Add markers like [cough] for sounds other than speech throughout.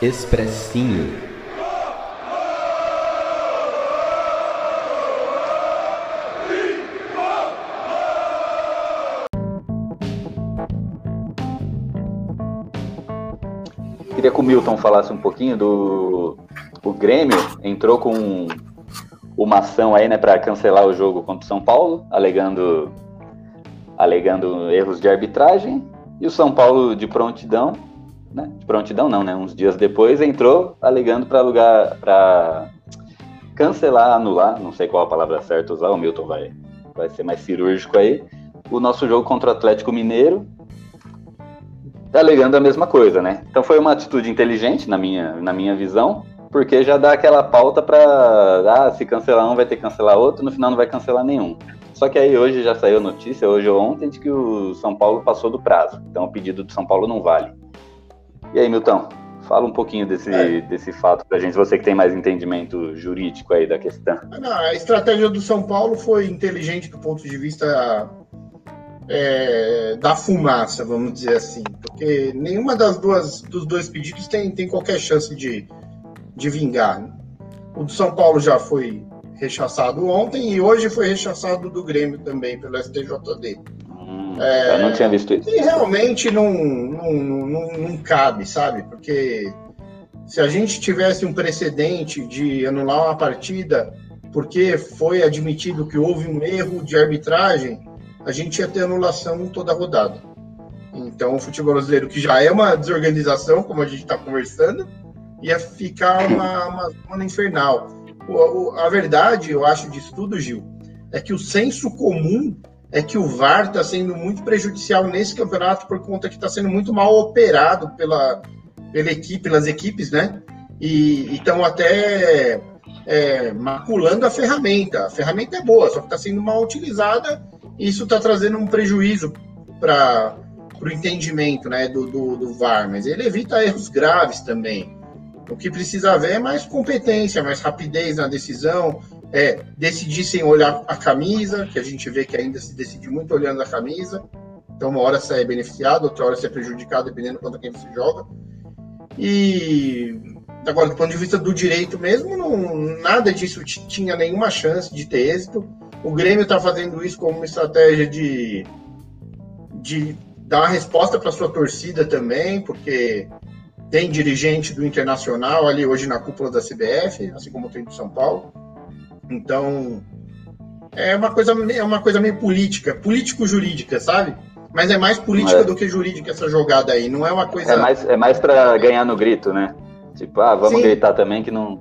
Expressinho. Queria que o Milton falasse um pouquinho do o Grêmio entrou com uma ação aí, né, para cancelar o jogo contra o São Paulo, alegando alegando erros de arbitragem, e o São Paulo de prontidão né? De prontidão não, né? Uns dias depois entrou alegando para alugar, para cancelar, anular, não sei qual a palavra certa usar, o Milton vai, vai ser mais cirúrgico aí, o nosso jogo contra o Atlético Mineiro, alegando a mesma coisa, né? Então foi uma atitude inteligente na minha, na minha visão, porque já dá aquela pauta para ah, se cancelar um vai ter que cancelar outro, no final não vai cancelar nenhum. Só que aí hoje já saiu notícia, hoje ou ontem, de que o São Paulo passou do prazo. Então o pedido do São Paulo não vale. E aí, Milton, fala um pouquinho desse, é. desse fato para a gente, você que tem mais entendimento jurídico aí da questão. A estratégia do São Paulo foi inteligente do ponto de vista é, da fumaça, vamos dizer assim, porque nenhuma das duas dos dois pedidos tem, tem qualquer chance de, de vingar. Né? O do São Paulo já foi rechaçado ontem e hoje foi rechaçado do Grêmio também pelo STJD. É, eu não tinha visto isso. E realmente não, não, não, não cabe, sabe? Porque se a gente tivesse um precedente de anular uma partida porque foi admitido que houve um erro de arbitragem, a gente ia ter anulação toda a rodada. Então, o futebol brasileiro, que já é uma desorganização, como a gente está conversando, ia ficar uma, uma zona infernal. O, o, a verdade, eu acho, disso tudo, Gil, é que o senso comum é que o VAR está sendo muito prejudicial nesse campeonato por conta que está sendo muito mal operado pela, pela equipe, pelas equipes, né? E estão até é, maculando a ferramenta. A ferramenta é boa, só que está sendo mal utilizada e isso está trazendo um prejuízo para o entendimento né, do, do, do VAR, mas ele evita erros graves também. O que precisa haver é mais competência, mais rapidez na decisão, é, decidir sem olhar a camisa, que a gente vê que ainda se decide muito olhando a camisa. Então, uma hora você é beneficiado, outra hora você é prejudicado, dependendo contra quem você joga. E agora, do ponto de vista do direito mesmo, não, nada disso tinha nenhuma chance de ter êxito. O Grêmio está fazendo isso como uma estratégia de, de dar resposta para sua torcida também, porque tem dirigente do Internacional ali hoje na cúpula da CBF, assim como tem do São Paulo. Então, é uma coisa, é uma coisa meio política, político-jurídica, sabe? Mas é mais política é. do que jurídica essa jogada aí, não é uma coisa. É mais, é mais para ganhar no grito, né? Tipo, ah, vamos Sim. gritar também que não.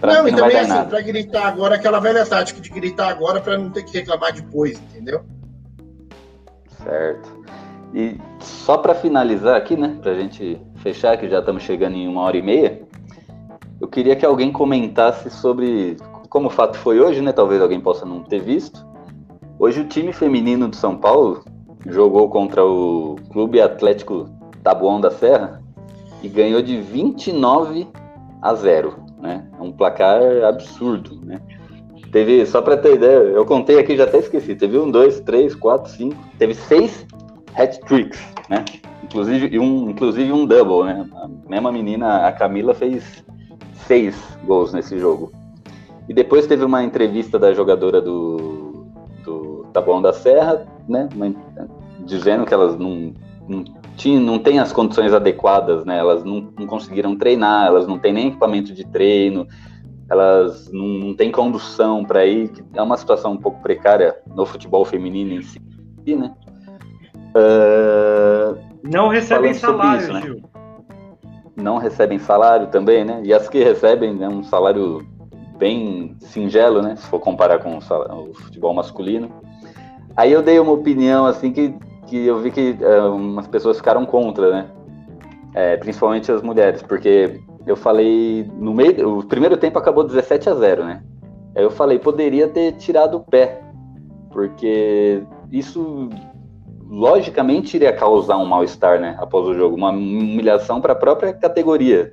Pra não, e não também assim, para gritar agora, aquela velha tática de gritar agora para não ter que reclamar depois, entendeu? Certo. E só para finalizar aqui, né, pra gente fechar, que já estamos chegando em uma hora e meia, eu queria que alguém comentasse sobre como o fato foi hoje, né? Talvez alguém possa não ter visto. Hoje o time feminino do São Paulo jogou contra o Clube Atlético Tabuão da Serra e ganhou de 29 a 0, né? É um placar absurdo, né? Teve, só para ter ideia, eu contei aqui, já até esqueci, teve um, dois, três, quatro, cinco, teve seis hat-tricks, né? Inclusive um, inclusive um double, né? A mesma menina, a Camila, fez seis gols nesse jogo. E depois teve uma entrevista da jogadora do, do Taboão da Serra, né, uma, dizendo que elas não, não, tinham, não têm as condições adequadas, né, elas não, não conseguiram treinar, elas não têm nem equipamento de treino, elas não, não têm condução para ir, é uma situação um pouco precária no futebol feminino em si, né? Uh, não recebem salário, isso, né? Gil. Não recebem salário também, né? E as que recebem né, um salário bem singelo, né? Se for comparar com o futebol masculino. Aí eu dei uma opinião assim que, que eu vi que uh, umas pessoas ficaram contra, né? É, principalmente as mulheres, porque eu falei no meio, o primeiro tempo acabou 17 a 0, né? Aí eu falei poderia ter tirado o pé, porque isso logicamente iria causar um mal-estar, né? Após o jogo, uma humilhação para a própria categoria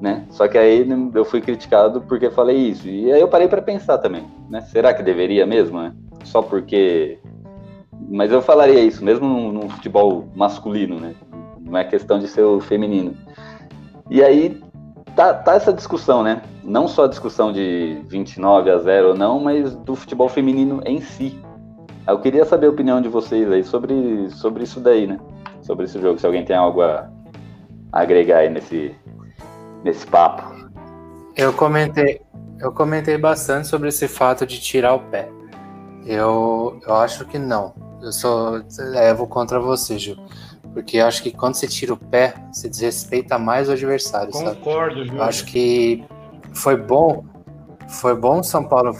né? Só que aí eu fui criticado porque falei isso. E aí eu parei para pensar também, né? Será que deveria mesmo, né? Só porque mas eu falaria isso mesmo no, futebol masculino, né? Não é questão de ser o feminino. E aí tá, tá essa discussão, né? Não só a discussão de 29 a 0 ou não, mas do futebol feminino em si. Eu queria saber a opinião de vocês aí sobre, sobre isso daí, né? Sobre esse jogo, se alguém tem algo a agregar aí nesse, nesse papo. Eu comentei, eu comentei bastante sobre esse fato de tirar o pé. Eu, eu acho que não. Eu sou levo contra você, Gil. Porque eu acho que quando você tira o pé, você desrespeita mais o adversário. Concordo, Gil. Eu acho que foi bom. Foi bom o São Paulo.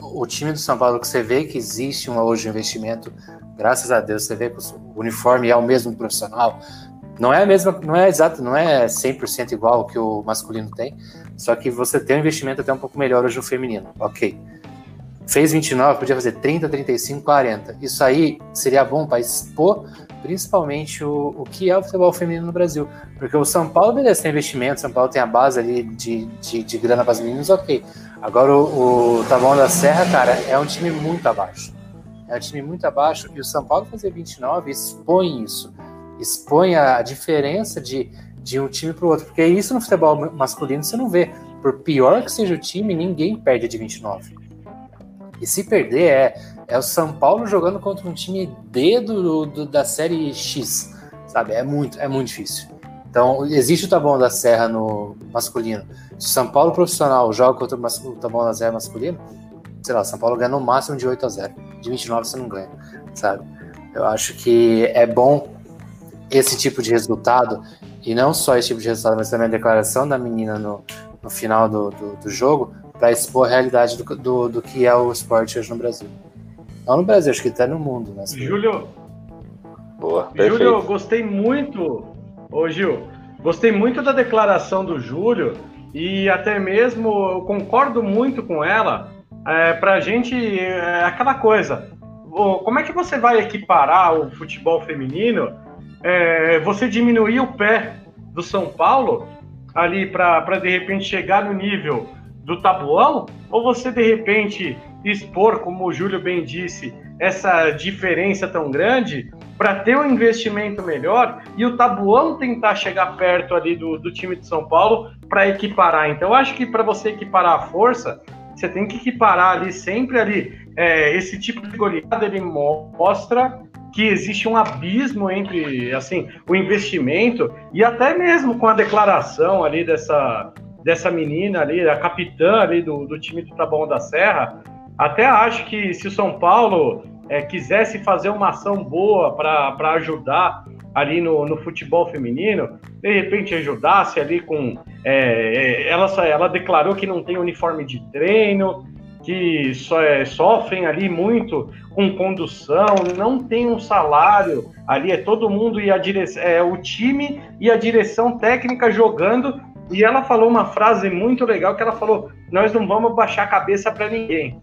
O time do São Paulo que você vê que existe um hoje investimento, graças a Deus, você vê que o uniforme é o mesmo profissional, não é a mesma, não é exato, não é 100% igual ao que o masculino tem, só que você tem um investimento até um pouco melhor hoje no feminino. OK. Fez 29, podia fazer 30, 35, 40. Isso aí seria bom para expor principalmente o, o que é o futebol feminino no Brasil. Porque o São Paulo, beleza, tem investimento, São Paulo tem a base ali de, de, de grana para as meninas, ok. Agora o, o Taboão da Serra, cara, é um time muito abaixo. É um time muito abaixo e o São Paulo fazer 29 expõe isso expõe a diferença de, de um time para o outro. Porque isso no futebol masculino você não vê. Por pior que seja o time, ninguém perde de 29. E se perder, é, é o São Paulo jogando contra um time D do, do, da série X. Sabe? É muito, é muito difícil. Então, existe o Taboão da Serra no masculino. Se o São Paulo profissional joga contra o Taboão da Serra masculino, sei lá, São Paulo ganha no máximo de 8 a 0. De 29 você não ganha, sabe? Eu acho que é bom esse tipo de resultado, e não só esse tipo de resultado, mas também a declaração da menina no, no final do, do, do jogo, para expor a realidade do, do, do, que é o esporte hoje no Brasil. Não no Brasil, acho que até no mundo. Né? Júlio, Boa, Júlio, gostei muito, ô Gil, gostei muito da declaração do Júlio e até mesmo eu concordo muito com ela. É, para a gente, é aquela coisa, como é que você vai equiparar o futebol feminino é, você diminuir o pé do São Paulo ali para de repente chegar no nível do tabuão, ou você de repente expor, como o Júlio bem disse, essa diferença tão grande para ter um investimento melhor e o tabuão tentar chegar perto ali do, do time de São Paulo para equiparar. Então, acho que para você equiparar a força, você tem que equiparar ali sempre ali é, esse tipo de goleada ele mostra que existe um abismo entre assim o investimento e até mesmo com a declaração ali dessa dessa menina ali, a capitã ali do, do time do Taboão da Serra, até acho que se o São Paulo é, quisesse fazer uma ação boa para ajudar ali no, no, futebol feminino, de repente ajudasse ali com. É, ela, ela declarou que não tem uniforme de treino, que é, sofrem ali muito com condução, não tem um salário ali, é todo mundo e a direção, é o time e a direção técnica jogando. E ela falou uma frase muito legal que ela falou: "Nós não vamos baixar a cabeça para ninguém".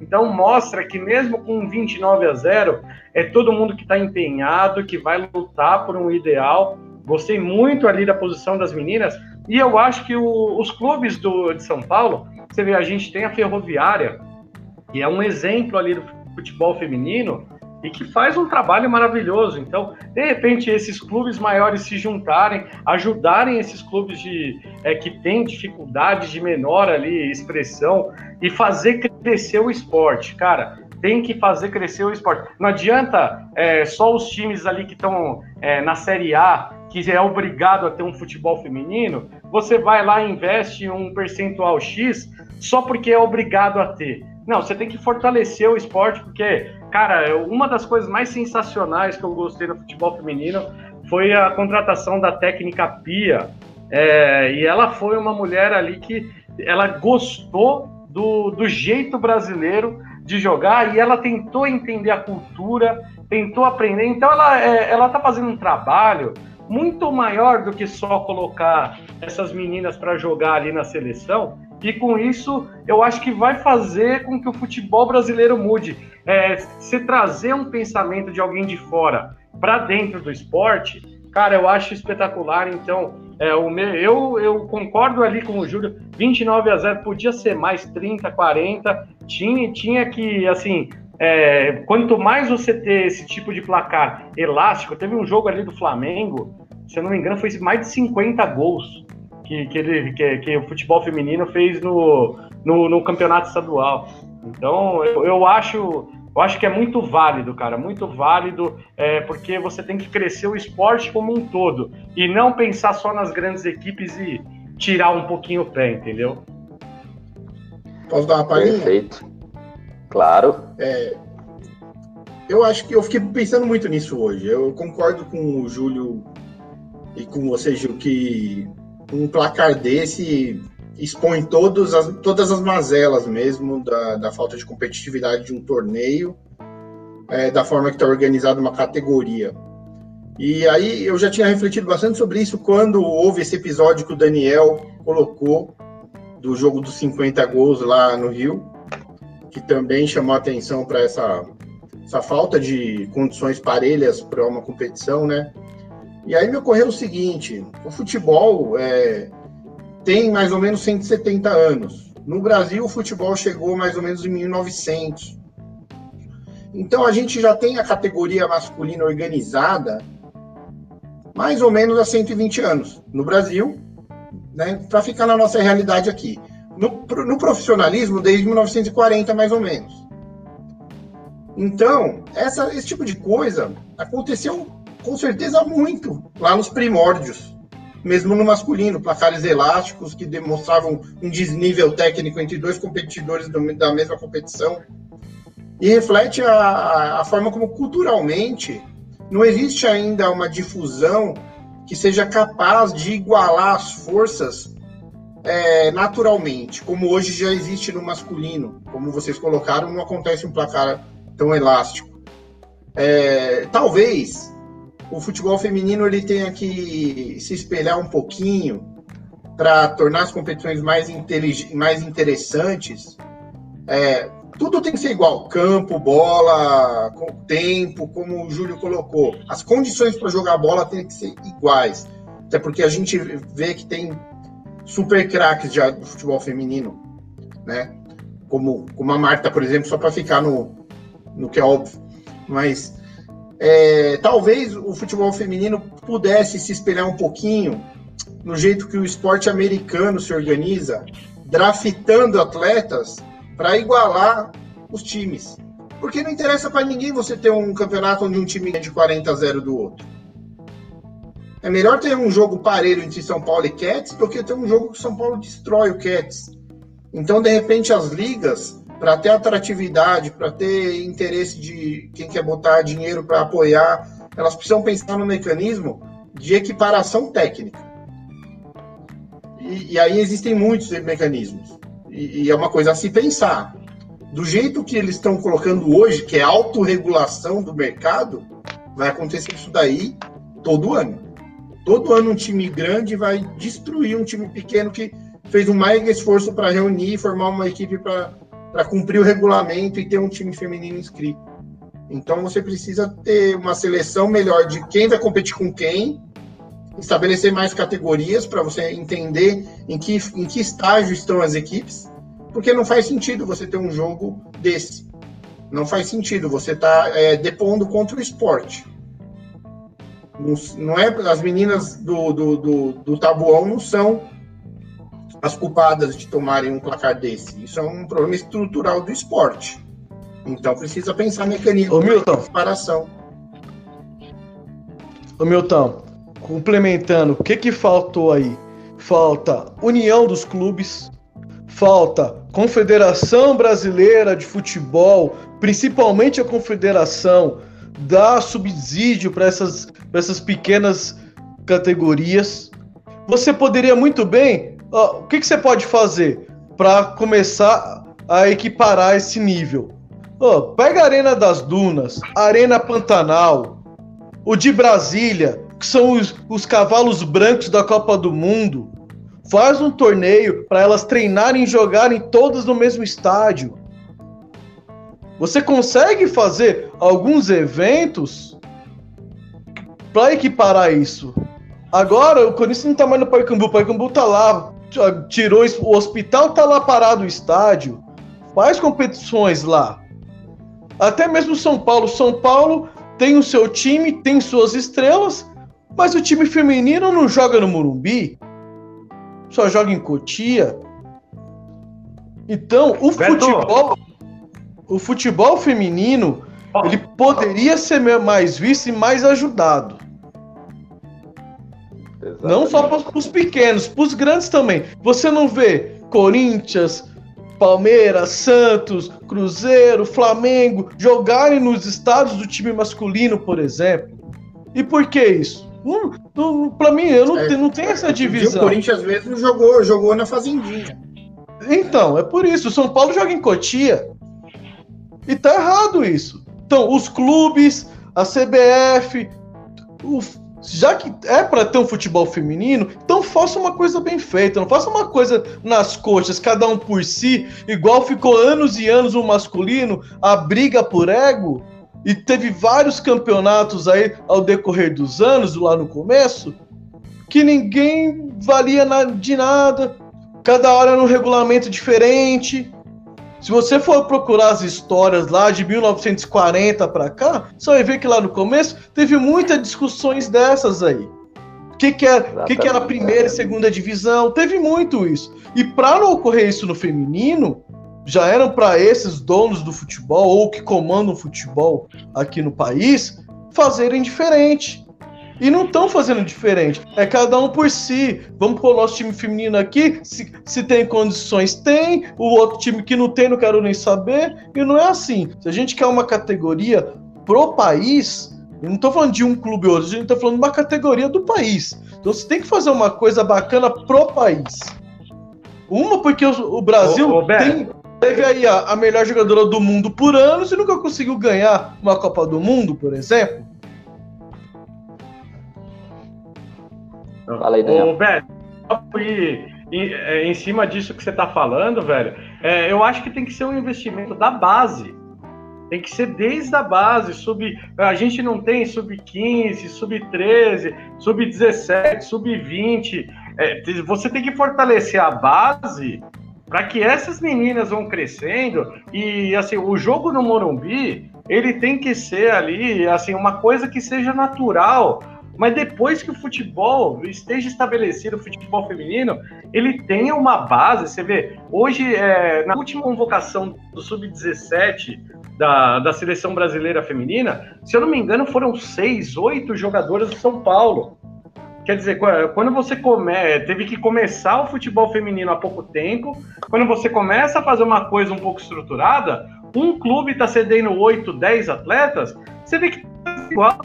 Então mostra que mesmo com 29 a 0, é todo mundo que está empenhado, que vai lutar por um ideal. Gostei muito ali da posição das meninas e eu acho que o, os clubes do, de São Paulo você vê, a gente tem a Ferroviária, que é um exemplo ali do futebol feminino e que faz um trabalho maravilhoso. Então, de repente, esses clubes maiores se juntarem, ajudarem esses clubes de, é, que têm dificuldade de menor ali expressão e fazer crescer o esporte. Cara, tem que fazer crescer o esporte. Não adianta é, só os times ali que estão é, na Série A que é obrigado a ter um futebol feminino, você vai lá e investe um percentual X só porque é obrigado a ter. Não, você tem que fortalecer o esporte, porque, cara, uma das coisas mais sensacionais que eu gostei no futebol feminino foi a contratação da técnica Pia. É, e ela foi uma mulher ali que ela gostou do, do jeito brasileiro de jogar e ela tentou entender a cultura, tentou aprender. Então ela é, ela está fazendo um trabalho muito maior do que só colocar essas meninas para jogar ali na seleção. E com isso, eu acho que vai fazer com que o futebol brasileiro mude. É, se trazer um pensamento de alguém de fora para dentro do esporte, cara, eu acho espetacular. Então, é, o meu, eu, eu concordo ali com o Júlio, 29 a 0 podia ser mais 30, 40. Tinha, tinha que, assim, é, quanto mais você ter esse tipo de placar elástico, teve um jogo ali do Flamengo, se eu não me engano, foi mais de 50 gols. que, que, ele, que, que o futebol feminino fez no, no, no campeonato estadual. Então, eu, eu acho eu acho que é muito válido, cara, muito válido, é, porque você tem que crescer o esporte como um todo e não pensar só nas grandes equipes e tirar um pouquinho o pé, entendeu? Posso dar uma palhinha? Perfeito. Claro. É, eu acho que eu fiquei pensando muito nisso hoje. Eu concordo com o Júlio e com você, Gil, que um placar desse expõe todas as, todas as mazelas mesmo da, da falta de competitividade de um torneio, é, da forma que está organizada uma categoria. E aí eu já tinha refletido bastante sobre isso quando houve esse episódio que o Daniel colocou do jogo dos 50 gols lá no Rio, que também chamou atenção para essa, essa falta de condições parelhas para uma competição, né? E aí me ocorreu o seguinte: o futebol é, tem mais ou menos 170 anos. No Brasil, o futebol chegou mais ou menos em 1900. Então, a gente já tem a categoria masculina organizada mais ou menos há 120 anos. No Brasil, né, para ficar na nossa realidade aqui. No, no profissionalismo, desde 1940, mais ou menos. Então, essa, esse tipo de coisa aconteceu com certeza muito lá nos primórdios mesmo no masculino, placares elásticos que demonstravam um desnível técnico entre dois competidores da mesma competição. E reflete a, a forma como culturalmente não existe ainda uma difusão que seja capaz de igualar as forças é, naturalmente, como hoje já existe no masculino. Como vocês colocaram, não acontece um placar tão elástico. É, talvez o futebol feminino ele tenha que se espelhar um pouquinho para tornar as competições mais, mais interessantes. É, tudo tem que ser igual: campo, bola, tempo, como o Júlio colocou. As condições para jogar bola têm que ser iguais. Até porque a gente vê que tem super craques já do futebol feminino, né? Como, como a Marta, por exemplo, só para ficar no, no que é óbvio. Mas é, talvez o futebol feminino pudesse se espelhar um pouquinho no jeito que o esporte americano se organiza, draftando atletas para igualar os times. Porque não interessa para ninguém você ter um campeonato onde um time ganha de 40 a 0 do outro. É melhor ter um jogo parelho entre São Paulo e Cats do que ter um jogo que São Paulo destrói o Cats. Então, de repente, as ligas para ter atratividade, para ter interesse de quem quer botar dinheiro para apoiar, elas precisam pensar no mecanismo de equiparação técnica. E, e aí existem muitos mecanismos. E, e, é uma coisa a se pensar. Do jeito que eles estão colocando hoje, que é autorregulação do mercado, vai acontecer isso daí todo ano. Todo ano um time grande vai destruir um time pequeno que fez um mega esforço para reunir e formar uma equipe para para cumprir o regulamento e ter um time feminino inscrito. Então você precisa ter uma seleção melhor de quem vai competir com quem, estabelecer mais categorias para você entender em que, em que estágio estão as equipes, porque não faz sentido você ter um jogo desse. Não faz sentido você estar tá, é, depondo contra o esporte. Não, não, é as meninas do, do, do, do tabuão não são as culpadas de tomarem um placar desse. Isso é um problema estrutural do esporte. Então precisa pensar mecanismo de comparação. Ô Milton, complementando, o que que faltou aí? Falta união dos clubes, falta Confederação Brasileira de Futebol, principalmente a Confederação, dar subsídio para essas, essas pequenas categorias. Você poderia muito bem o que, que você pode fazer para começar a equiparar esse nível? pega a Arena das Dunas, Arena Pantanal, o de Brasília, que são os, os cavalos brancos da Copa do Mundo. Faz um torneio para elas treinarem e jogarem todas no mesmo estádio. Você consegue fazer alguns eventos para equiparar isso. Agora o Corinthians não tá mais no Pacaembu, o Pacaembu tá lá tirou o hospital tá lá parado o estádio, faz competições lá. Até mesmo São Paulo, São Paulo tem o seu time, tem suas estrelas, mas o time feminino não joga no Morumbi. só joga em Cotia. Então, o Beto. futebol, o futebol feminino, oh. ele poderia ser mais visto e mais ajudado. Não só para os pequenos, para os grandes também. Você não vê Corinthians, Palmeiras, Santos, Cruzeiro, Flamengo jogarem nos estados do time masculino, por exemplo. E por que isso? Não, não, pra mim, eu não, é, não tenho essa divisão. o Corinthians mesmo jogou, jogou na Fazendinha. Então, é por isso. O São Paulo joga em Cotia. E tá errado isso. Então, os clubes, a CBF, o já que é para ter um futebol feminino, então faça uma coisa bem feita, não faça uma coisa nas coxas, cada um por si, igual ficou anos e anos o masculino, a briga por ego, e teve vários campeonatos aí ao decorrer dos anos, lá no começo, que ninguém valia de nada, cada hora era um regulamento diferente, se você for procurar as histórias lá de 1940 para cá, você vai ver que lá no começo teve muitas discussões dessas aí. O que, que, era, que, que era a primeira e segunda divisão? Teve muito isso. E para não ocorrer isso no feminino, já eram para esses donos do futebol ou que comandam o futebol aqui no país fazerem diferente. E não estão fazendo diferente. É cada um por si. Vamos pôr o nosso time feminino aqui. Se, se tem condições, tem. O outro time que não tem, não quero nem saber. E não é assim. Se a gente quer uma categoria pro país, eu não estou falando de um clube ou outro, a gente está falando de uma categoria do país. Então você tem que fazer uma coisa bacana pro país. Uma, porque o, o Brasil ô, ô, tem, teve aí a, a melhor jogadora do mundo por anos e nunca conseguiu ganhar uma Copa do Mundo, por exemplo. Fala aí, Daniel. Ô, velho, em, é, em cima disso que você está falando, velho, é, eu acho que tem que ser um investimento da base. Tem que ser desde a base, sub, a gente não tem sub-15, sub-13, sub-17, sub-20. É, você tem que fortalecer a base para que essas meninas vão crescendo e assim o jogo no Morumbi ele tem que ser ali assim uma coisa que seja natural mas depois que o futebol esteja estabelecido, o futebol feminino, ele tenha uma base. Você vê, hoje, é, na última convocação do Sub-17 da, da seleção brasileira feminina, se eu não me engano, foram seis, oito jogadoras do São Paulo. Quer dizer, quando você come, teve que começar o futebol feminino há pouco tempo, quando você começa a fazer uma coisa um pouco estruturada, um clube está cedendo 8, 10 atletas, você vê que tá igual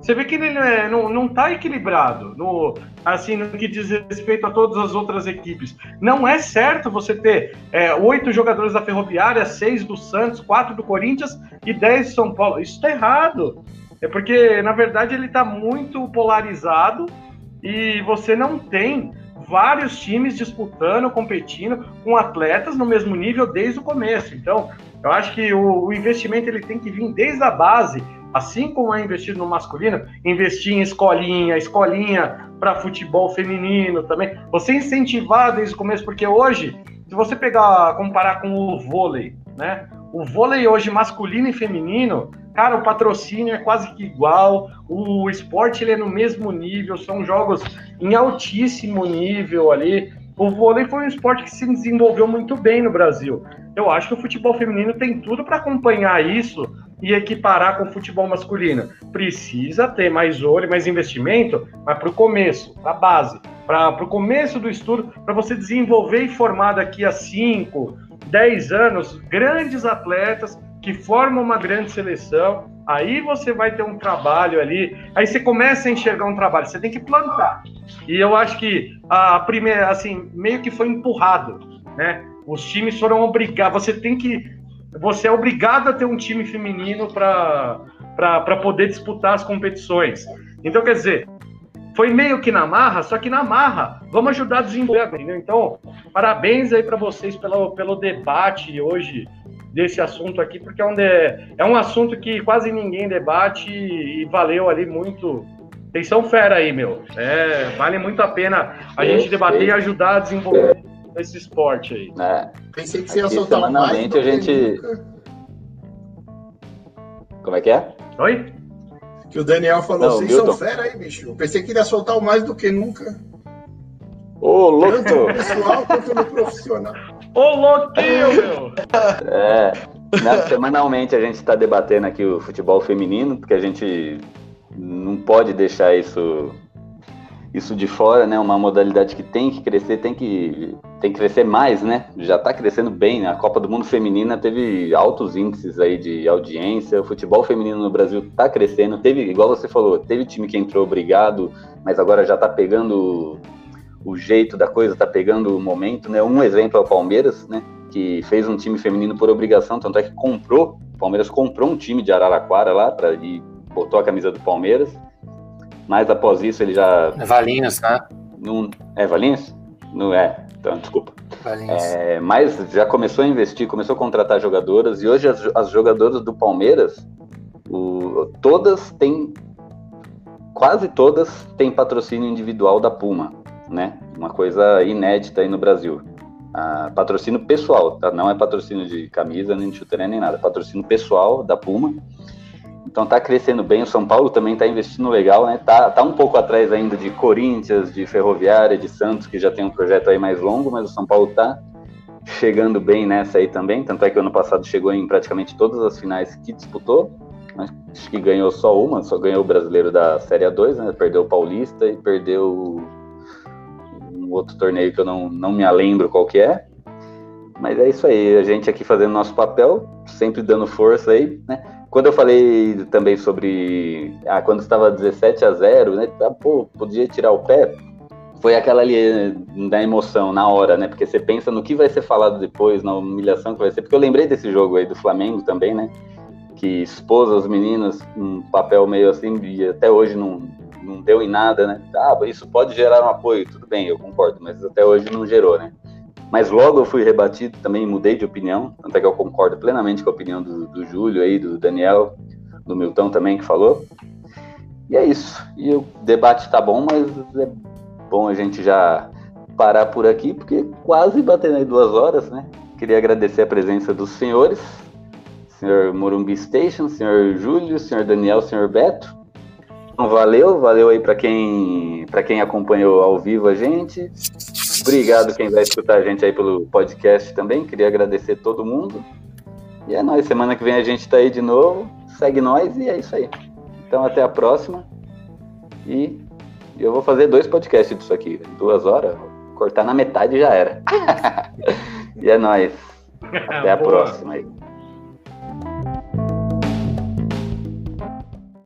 você vê que ele é, não, não tá equilibrado no, assim, no que diz respeito a todas as outras equipes. Não é certo você ter é, oito jogadores da Ferroviária, seis do Santos, quatro do Corinthians e dez do São Paulo. Isso está errado. É porque, na verdade, ele está muito polarizado e você não tem vários times disputando, competindo com atletas no mesmo nível desde o começo. Então, eu acho que o, o investimento ele tem que vir desde a base assim como é investido no masculino, investir em escolinha, escolinha para futebol feminino também. Você incentivar desde o começo, porque hoje, se você pegar, comparar com o vôlei, né? O vôlei hoje masculino e feminino, cara, o patrocínio é quase que igual, o esporte ele é no mesmo nível, são jogos em altíssimo nível ali. O vôlei foi um esporte que se desenvolveu muito bem no Brasil. Eu acho que o futebol feminino tem tudo para acompanhar isso e equiparar com o futebol masculino. Precisa ter mais olho, mais investimento, mas para o começo, para a base, para o começo do estudo, para você desenvolver e formar daqui a 5, 10 anos grandes atletas que formam uma grande seleção. Aí você vai ter um trabalho ali, aí você começa a enxergar um trabalho, você tem que plantar. E eu acho que a primeira, assim, meio que foi empurrado, né? Os times foram obrigados, você tem que você é obrigado a ter um time feminino para poder disputar as competições. Então, quer dizer, foi meio que na marra, só que na marra, vamos ajudar a desenvolver, entendeu? Então, parabéns aí para vocês pelo, pelo debate hoje desse assunto aqui, porque é um, de, é um assunto que quase ninguém debate e valeu ali muito. Vocês são fera aí, meu. É, vale muito a pena a gente debater e ajudar a desenvolver esse esporte aí. É. Pensei que você ia soltar semanalmente mais a gente. Como é que é? Oi? Que o Daniel falou, vocês são fera aí, bicho. Eu pensei que ia soltar o mais do que nunca. Ô, louco! Tanto no pessoal quanto no profissional. Ô, louquinho, meu! É, né, semanalmente a gente está debatendo aqui o futebol feminino, porque a gente não pode deixar isso isso de fora, né? Uma modalidade que tem que crescer, tem que, tem que crescer mais, né? Já está crescendo bem, né? A Copa do Mundo Feminina teve altos índices aí de audiência, o futebol feminino no Brasil está crescendo, teve, igual você falou, teve time que entrou obrigado, mas agora já está pegando o jeito da coisa, está pegando o momento, né? Um exemplo é o Palmeiras, né? Que fez um time feminino por obrigação, tanto é que comprou, o Palmeiras comprou um time de Araraquara lá, e botou a camisa do Palmeiras, mas após isso ele já. É Valinhos, né? Não, é Valinhos? Não é, então desculpa. É, mas já começou a investir, começou a contratar jogadoras, e hoje as, as jogadoras do Palmeiras, o, todas têm. Quase todas têm patrocínio individual da Puma, né? Uma coisa inédita aí no Brasil. Ah, patrocínio pessoal, tá? Não é patrocínio de camisa, nem de chuteira, nem nada. É patrocínio pessoal da Puma. Então tá crescendo bem, o São Paulo também tá investindo legal, né? Tá, tá um pouco atrás ainda de Corinthians, de Ferroviária, de Santos, que já tem um projeto aí mais longo, mas o São Paulo tá chegando bem nessa aí também, tanto é que ano passado chegou em praticamente todas as finais que disputou, acho que ganhou só uma, só ganhou o brasileiro da Série A2, né? Perdeu o Paulista e perdeu um outro torneio que eu não, não me lembro qual que é. Mas é isso aí, a gente aqui fazendo nosso papel, sempre dando força aí, né? Quando eu falei também sobre. Ah, quando estava 17 a 0, né? Ah, pô, podia tirar o pé. Foi aquela ali eh, da emoção na hora, né? Porque você pensa no que vai ser falado depois, na humilhação que vai ser. Porque eu lembrei desse jogo aí do Flamengo também, né? Que expôs as meninas um papel meio assim, e até hoje não, não deu em nada, né? Ah, isso pode gerar um apoio, tudo bem, eu concordo, mas até hoje não gerou, né? Mas logo eu fui rebatido, também mudei de opinião, tanto é que eu concordo plenamente com a opinião do, do Júlio aí, do Daniel, do Milton também que falou. E é isso. E o debate tá bom, mas é bom a gente já parar por aqui, porque quase batendo aí duas horas, né? Queria agradecer a presença dos senhores, senhor Morumbi Station, senhor Júlio, senhor Daniel, senhor Beto. Então, valeu, valeu aí para quem, quem acompanhou ao vivo a gente. Obrigado quem vai escutar a gente aí pelo podcast também. Queria agradecer todo mundo. E é nóis. Semana que vem a gente tá aí de novo. Segue nós e é isso aí. Então até a próxima. E eu vou fazer dois podcasts disso aqui. Duas horas. Cortar na metade já era. [laughs] e é nóis. [laughs] Até a próxima aí.